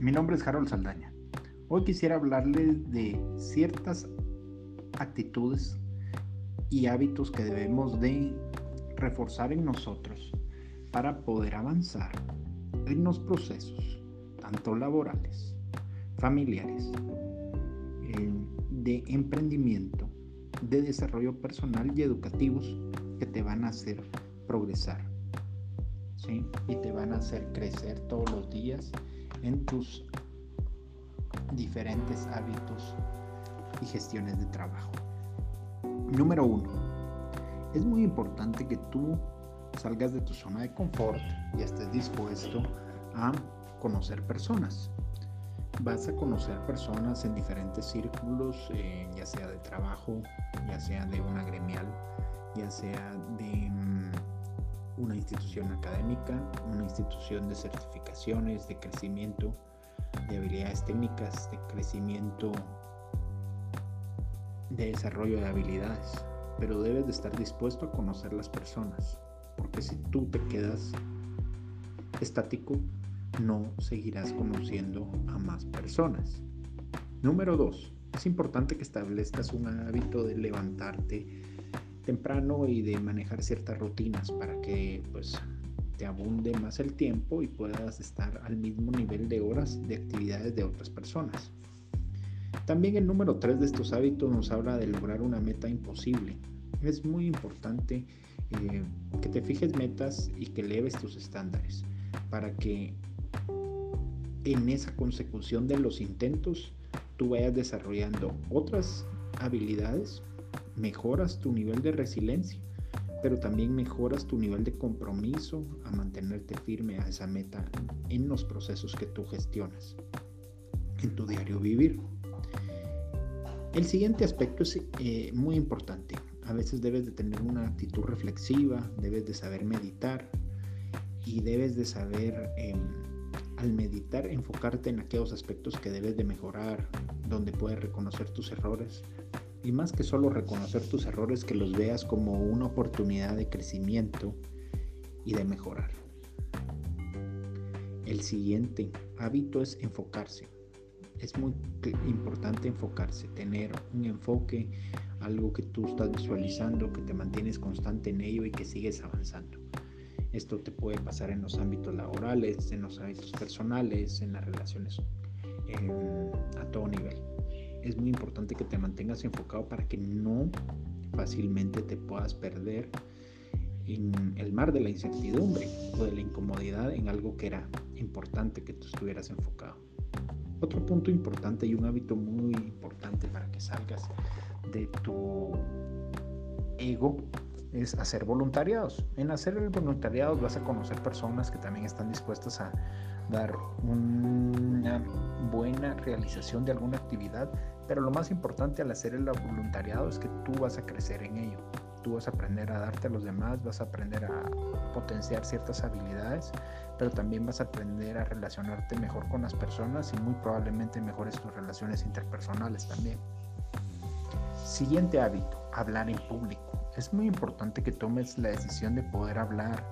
Mi nombre es Harold Saldaña. Hoy quisiera hablarles de ciertas actitudes y hábitos que debemos de reforzar en nosotros para poder avanzar en los procesos, tanto laborales, familiares, eh, de emprendimiento, de desarrollo personal y educativos que te van a hacer progresar. ¿sí? Y te van a hacer crecer todos los días en tus diferentes hábitos y gestiones de trabajo. Número uno, es muy importante que tú salgas de tu zona de confort y estés dispuesto a conocer personas. Vas a conocer personas en diferentes círculos, eh, ya sea de trabajo, ya sea de una gremial, ya sea de una institución académica, una institución de certificaciones, de crecimiento, de habilidades técnicas, de crecimiento, de desarrollo de habilidades. Pero debes de estar dispuesto a conocer las personas, porque si tú te quedas estático, no seguirás conociendo a más personas. Número 2. Es importante que establezcas un hábito de levantarte temprano y de manejar ciertas rutinas para que pues te abunde más el tiempo y puedas estar al mismo nivel de horas de actividades de otras personas. También el número 3 de estos hábitos nos habla de lograr una meta imposible. Es muy importante eh, que te fijes metas y que eleves tus estándares para que en esa consecución de los intentos tú vayas desarrollando otras habilidades mejoras tu nivel de resiliencia, pero también mejoras tu nivel de compromiso a mantenerte firme a esa meta en los procesos que tú gestionas en tu diario vivir. El siguiente aspecto es eh, muy importante. A veces debes de tener una actitud reflexiva, debes de saber meditar y debes de saber em, al meditar enfocarte en aquellos aspectos que debes de mejorar, donde puedes reconocer tus errores, y más que solo reconocer tus errores, que los veas como una oportunidad de crecimiento y de mejorar. El siguiente hábito es enfocarse. Es muy importante enfocarse, tener un enfoque, algo que tú estás visualizando, que te mantienes constante en ello y que sigues avanzando. Esto te puede pasar en los ámbitos laborales, en los hábitos personales, en las relaciones a todo nivel es muy importante que te mantengas enfocado para que no fácilmente te puedas perder en el mar de la incertidumbre o de la incomodidad en algo que era importante que tú estuvieras enfocado. Otro punto importante y un hábito muy importante para que salgas de tu ego es hacer voluntariados. En hacer el voluntariado vas a conocer personas que también están dispuestas a dar una buena realización de alguna actividad, pero lo más importante al hacer el voluntariado es que tú vas a crecer en ello. Tú vas a aprender a darte a los demás, vas a aprender a potenciar ciertas habilidades, pero también vas a aprender a relacionarte mejor con las personas y muy probablemente mejores tus relaciones interpersonales también. Siguiente hábito, hablar en público. Es muy importante que tomes la decisión de poder hablar,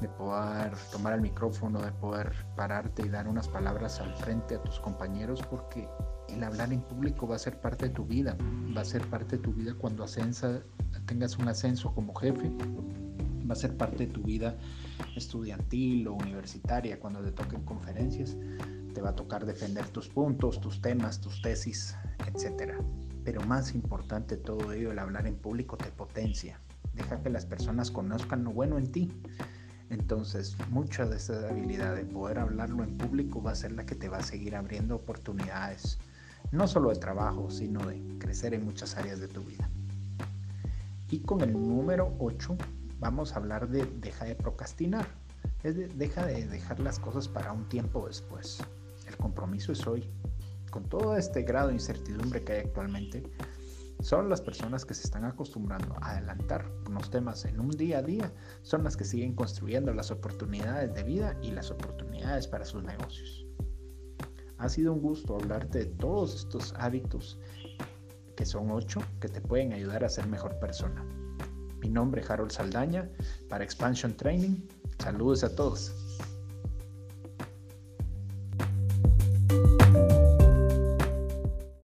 de poder tomar el micrófono, de poder pararte y dar unas palabras al frente a tus compañeros, porque el hablar en público va a ser parte de tu vida, va a ser parte de tu vida cuando ascensa, tengas un ascenso como jefe, va a ser parte de tu vida estudiantil o universitaria, cuando te toquen conferencias, te va a tocar defender tus puntos, tus temas, tus tesis, etc. Pero más importante todo ello, el hablar en público te potencia, deja que las personas conozcan lo bueno en ti entonces, mucha de esa habilidad de poder hablarlo en público va a ser la que te va a seguir abriendo oportunidades, no solo de trabajo, sino de crecer en muchas áreas de tu vida. Y con el número 8 vamos a hablar de deja de procrastinar. Es de, deja de dejar las cosas para un tiempo después. El compromiso es hoy. Con todo este grado de incertidumbre que hay actualmente, son las personas que se están acostumbrando a adelantar unos temas en un día a día, son las que siguen construyendo las oportunidades de vida y las oportunidades para sus negocios. Ha sido un gusto hablarte de todos estos hábitos, que son ocho, que te pueden ayudar a ser mejor persona. Mi nombre es Harold Saldaña para Expansion Training. Saludos a todos.